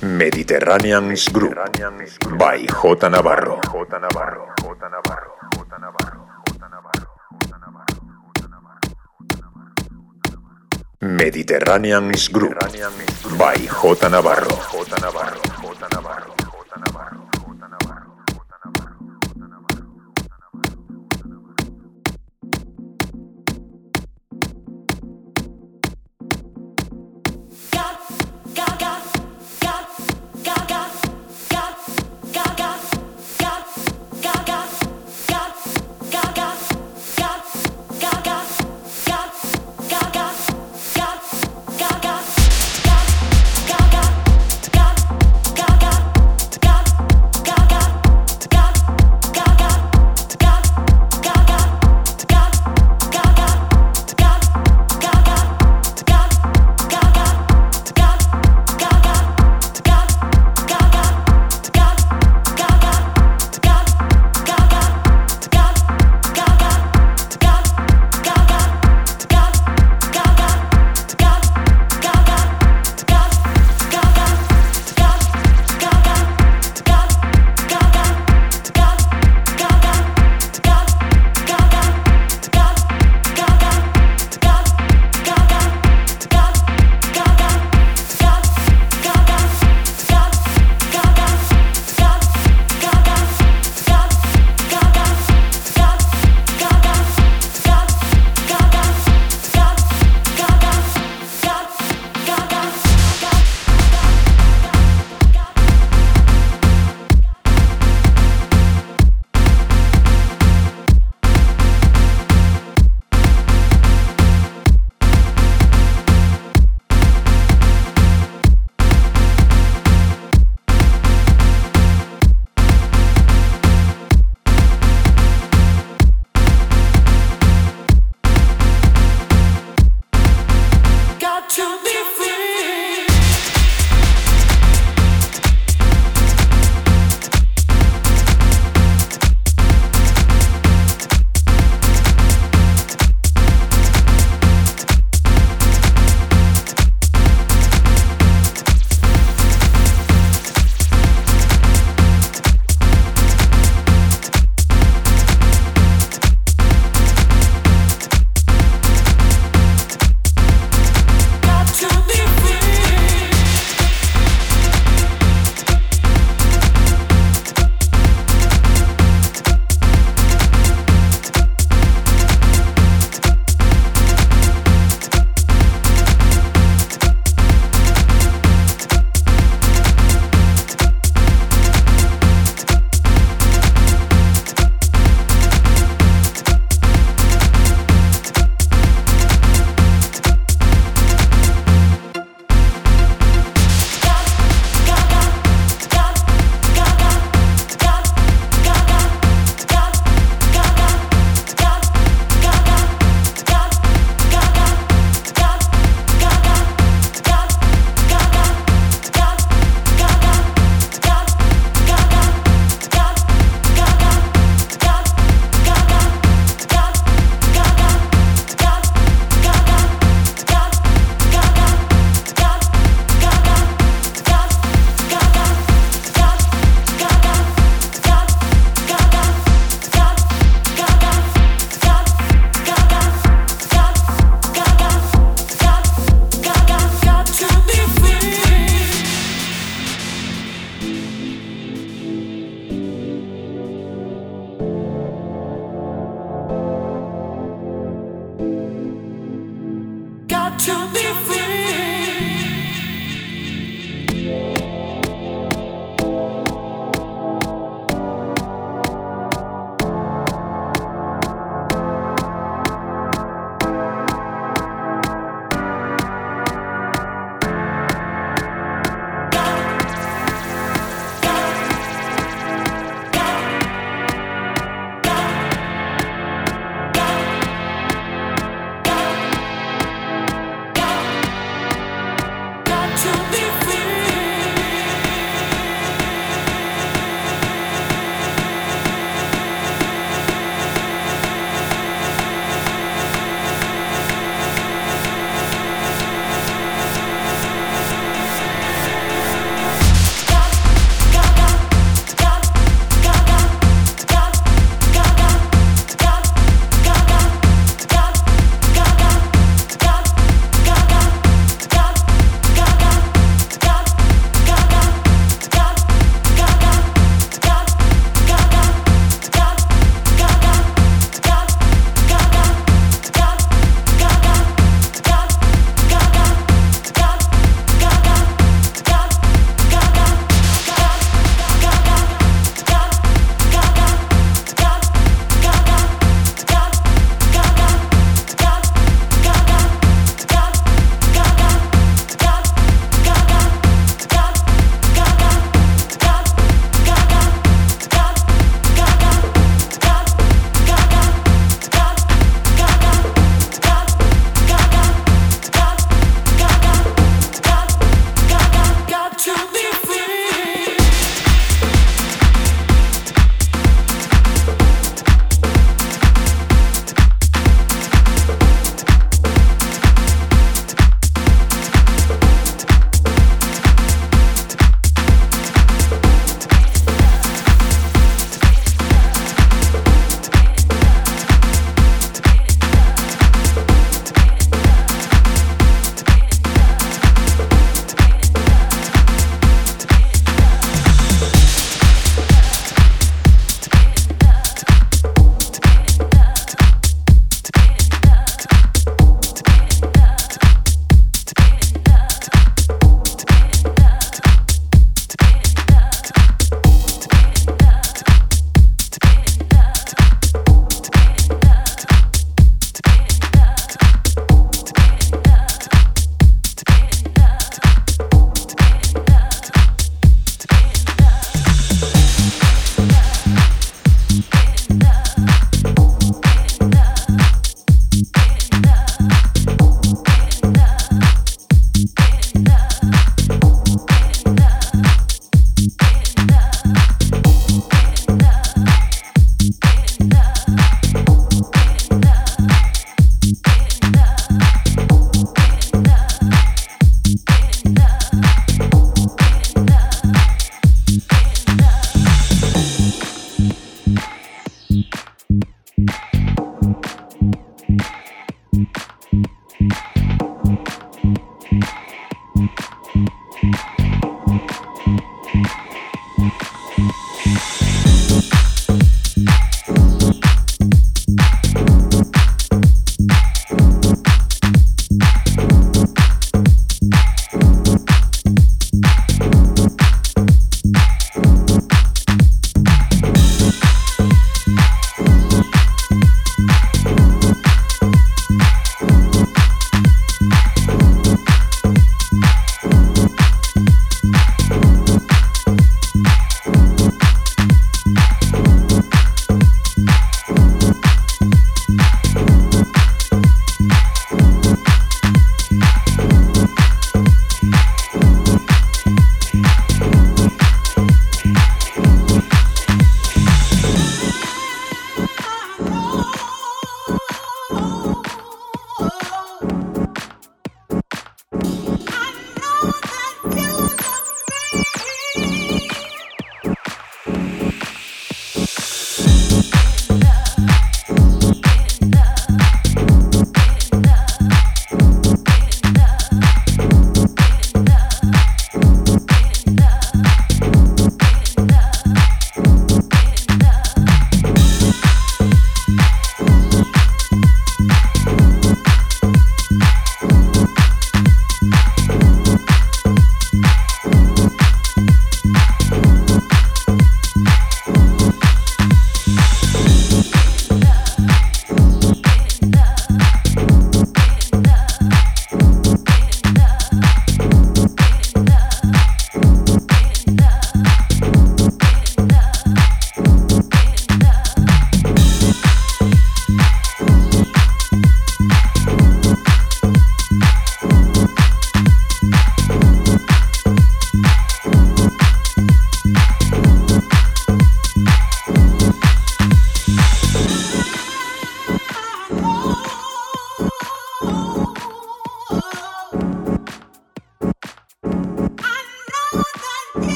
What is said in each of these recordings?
Mediterraneans Group by J Navarro. J Navarro. J Navarro. J Navarro. Mediterraneans Group by J Navarro. J Navarro. J Navarro.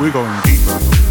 We're going deeper.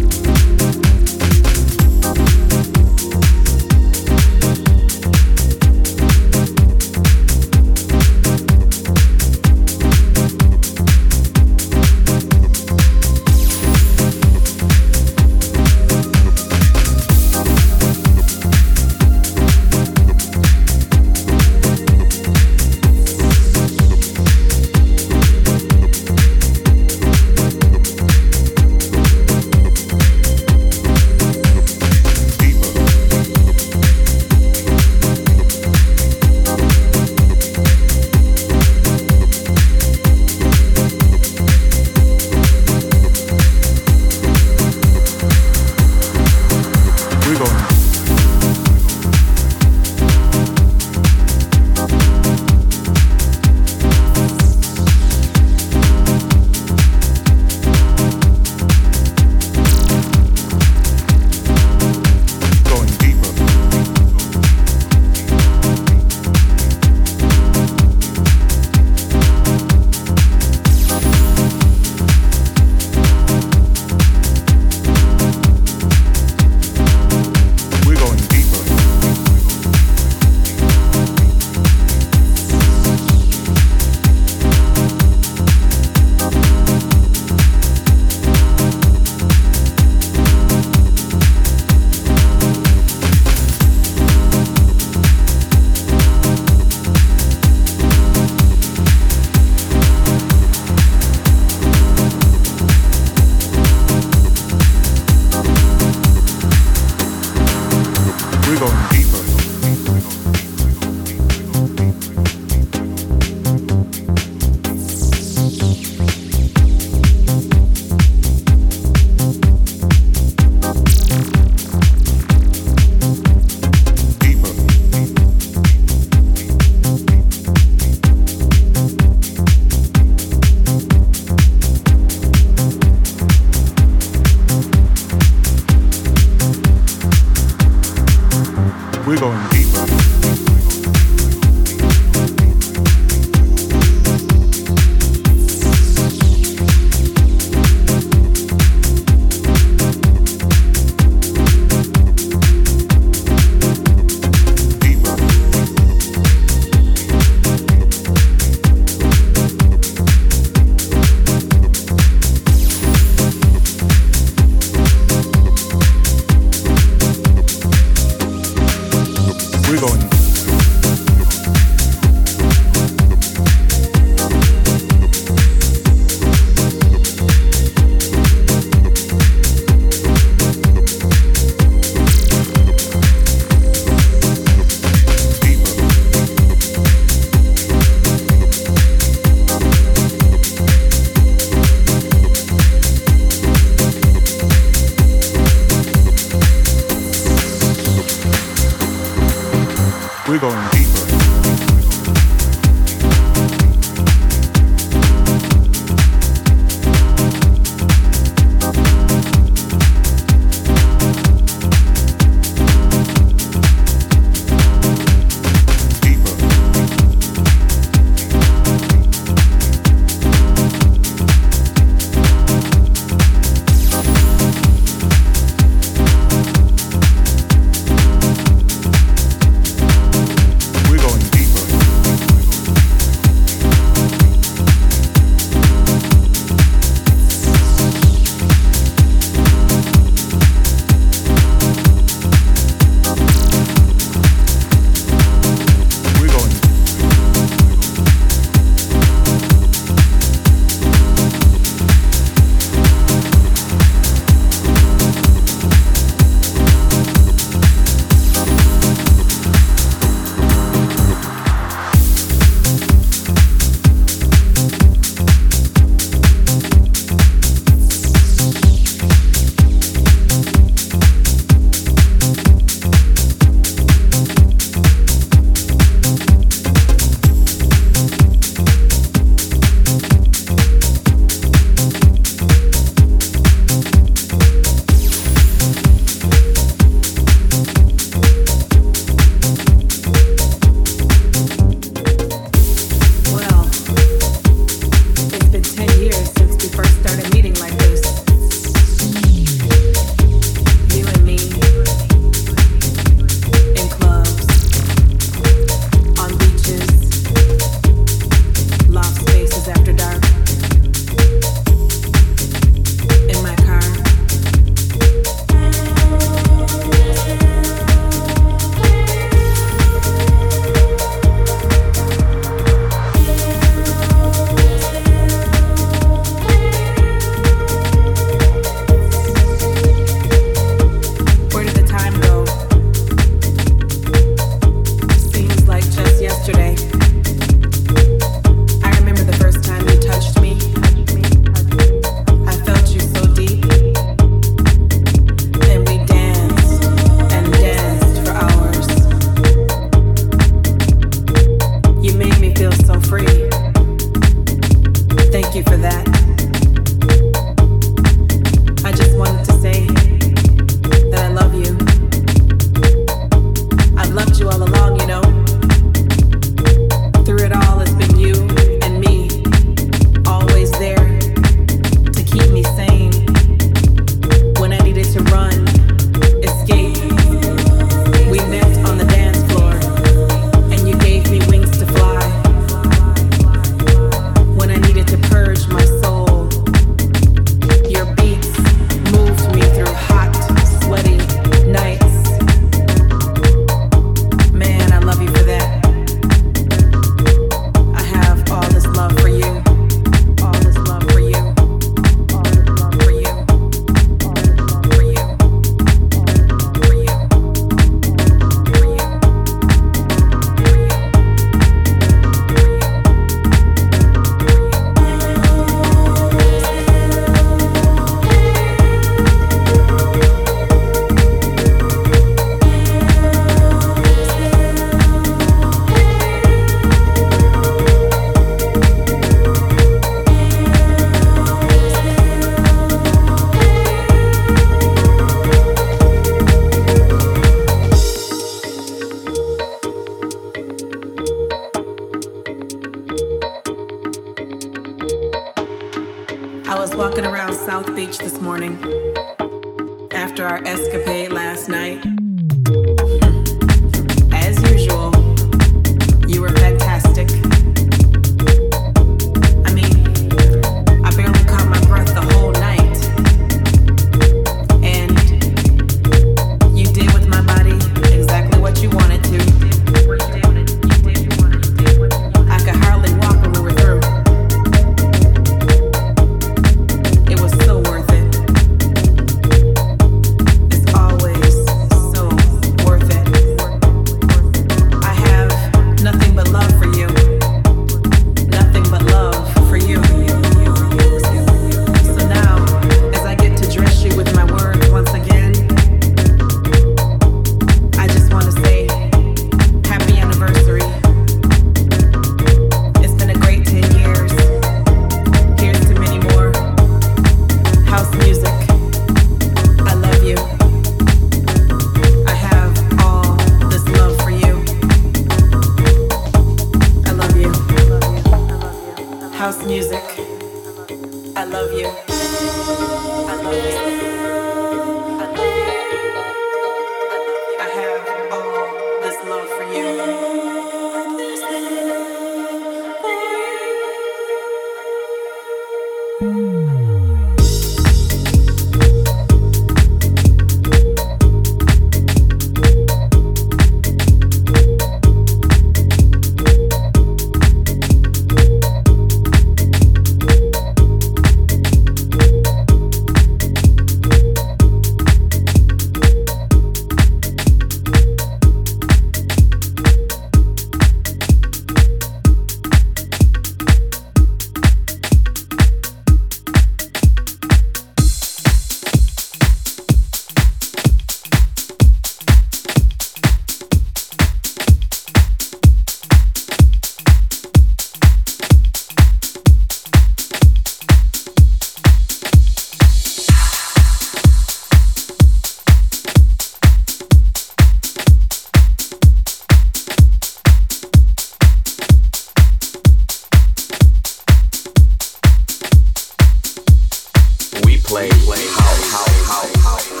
play, play, how, how, how, how.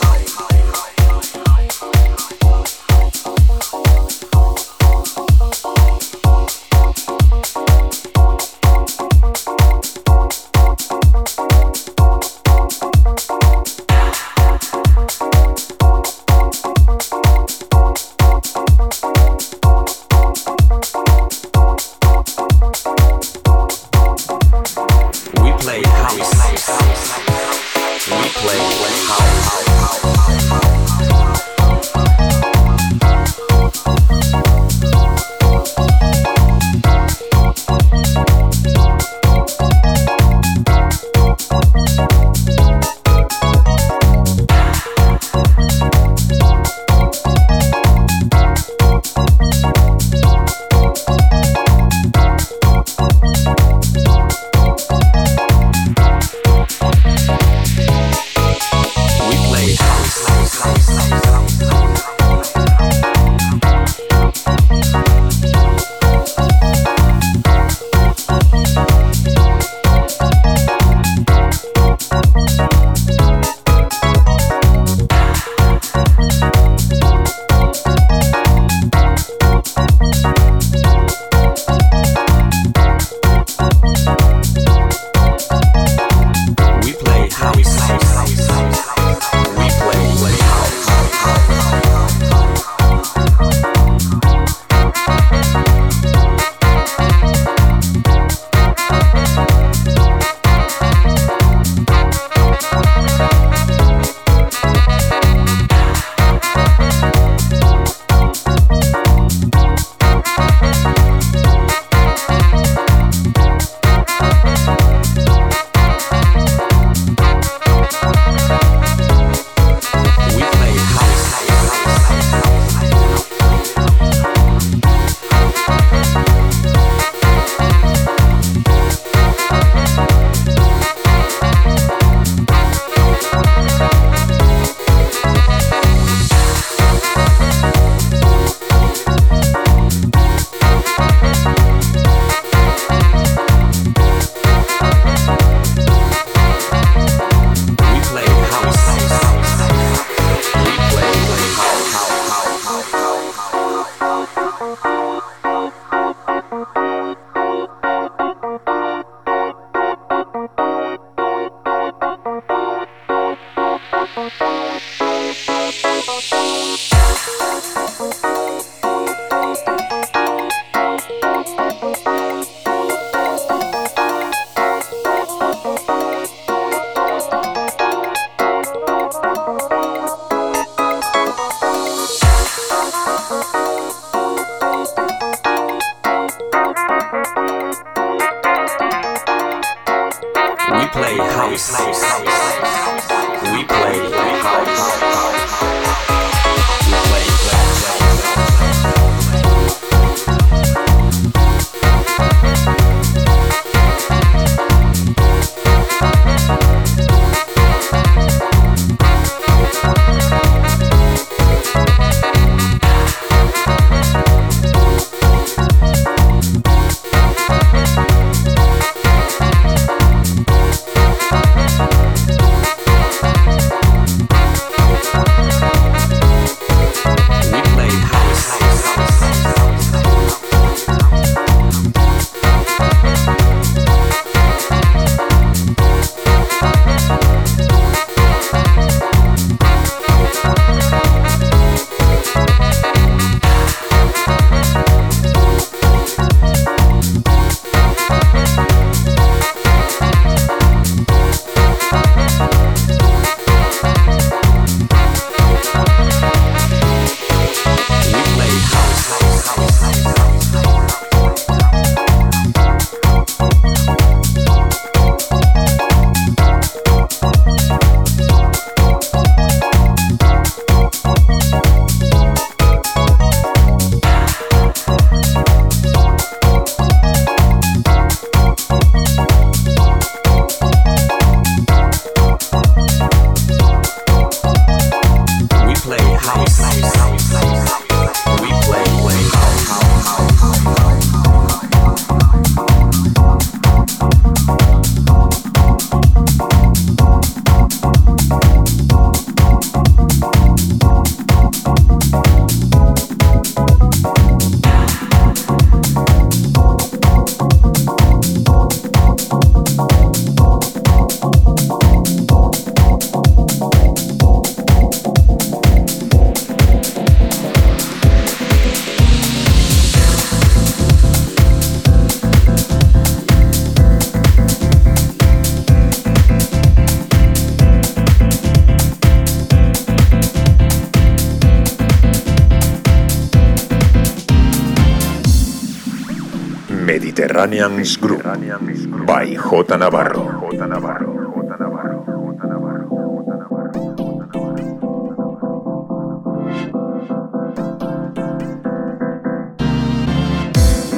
Mediterranean Grooves by J. Navarro.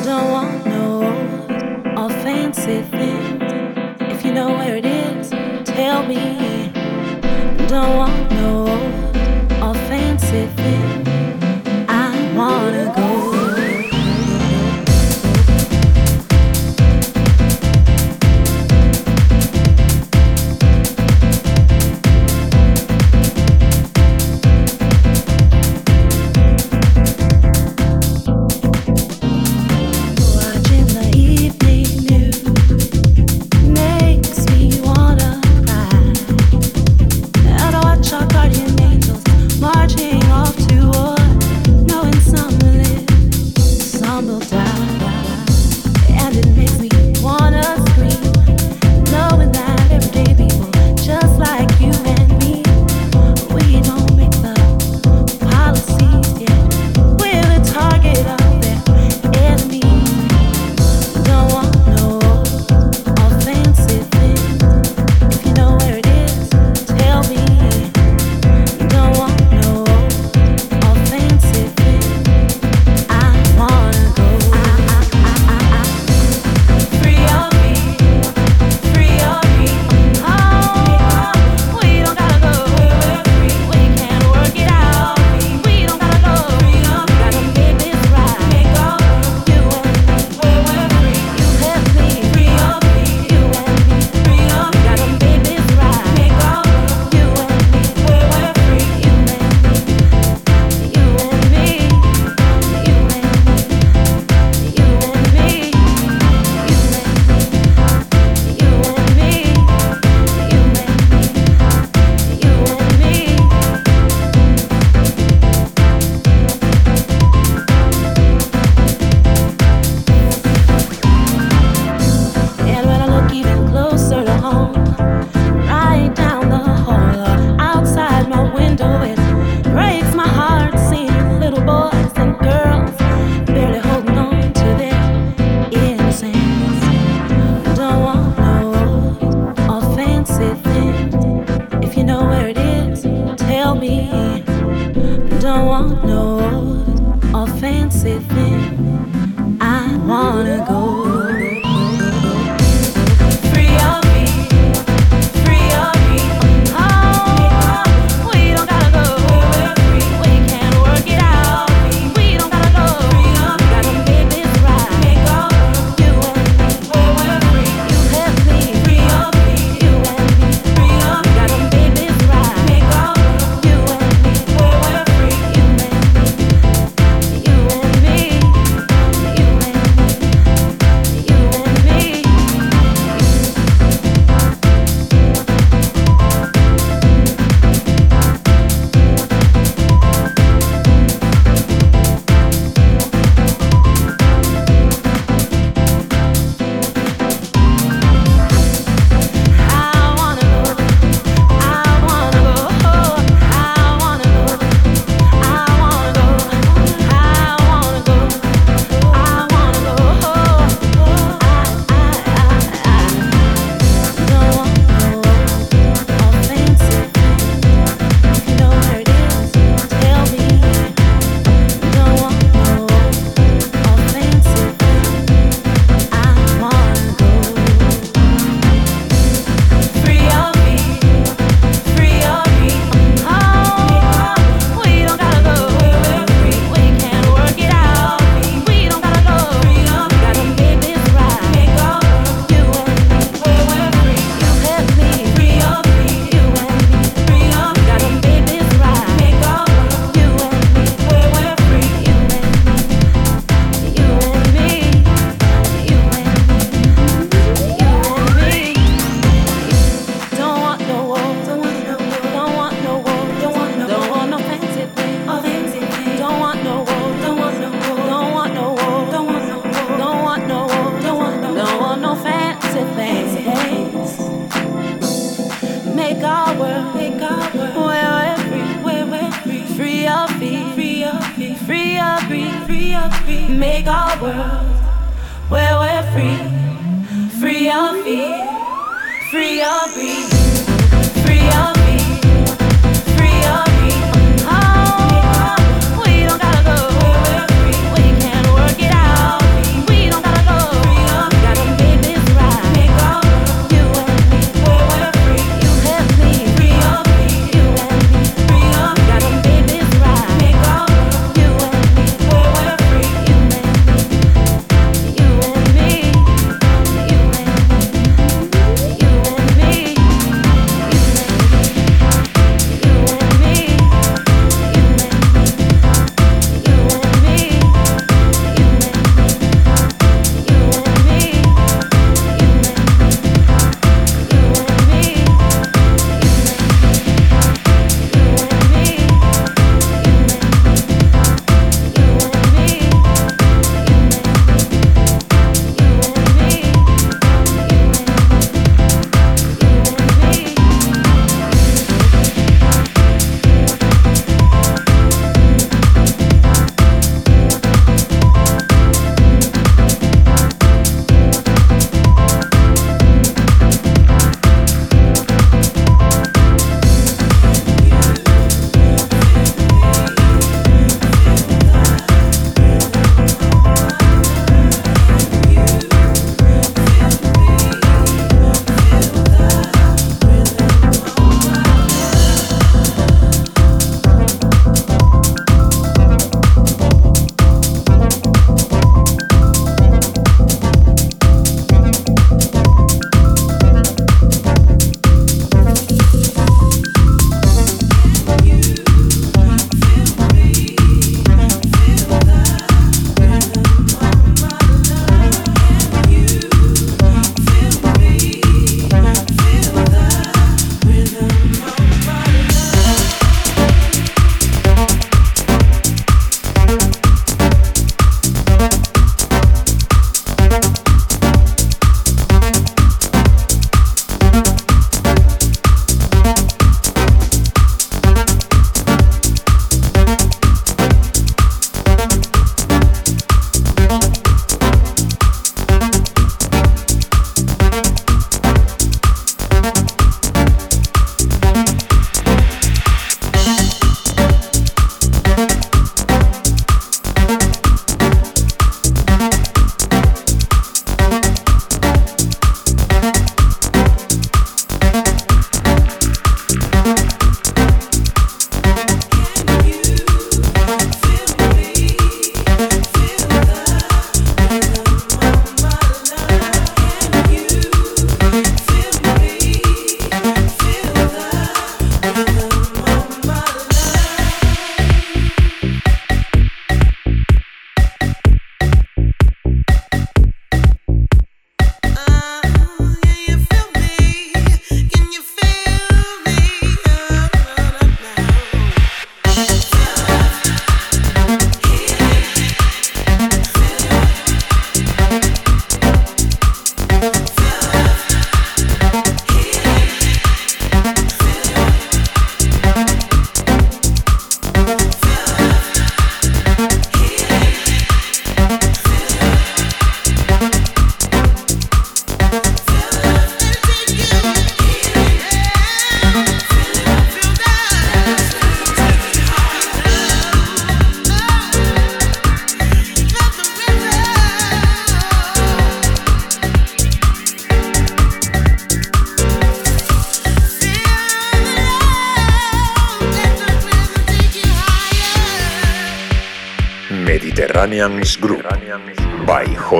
Don't want no fancy things. If you know where it is, tell me.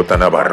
J.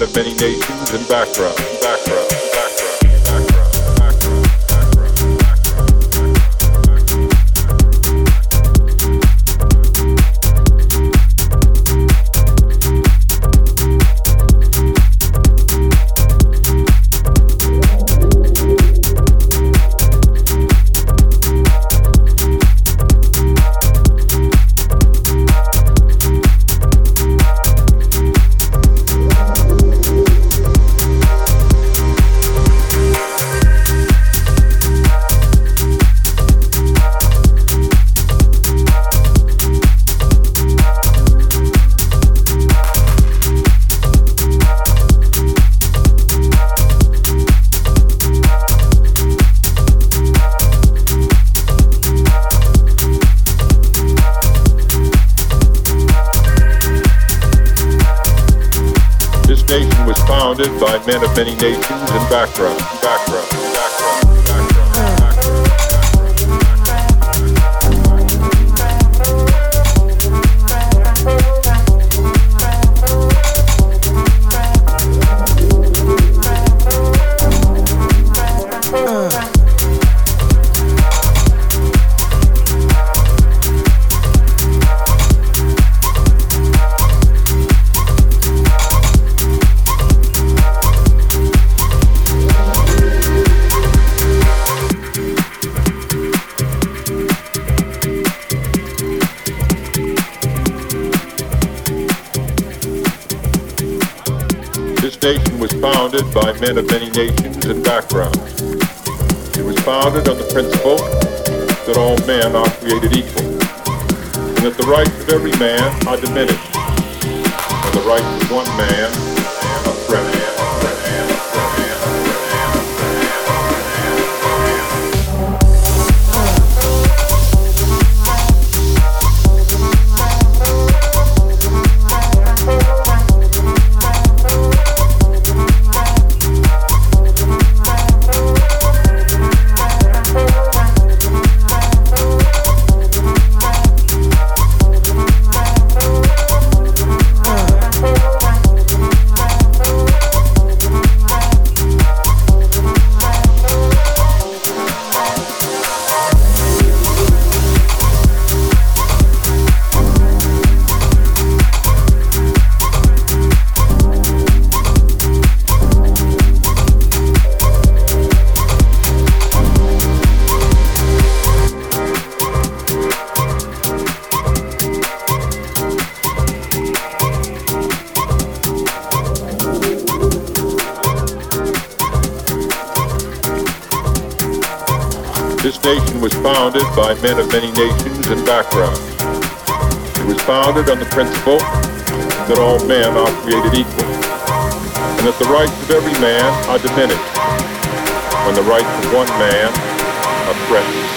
nation was men of many nations and backgrounds. By men of many nations and backgrounds. It was founded on the principle that all men are created equal, and that the rights of every man are diminished when the rights of one man are threatened.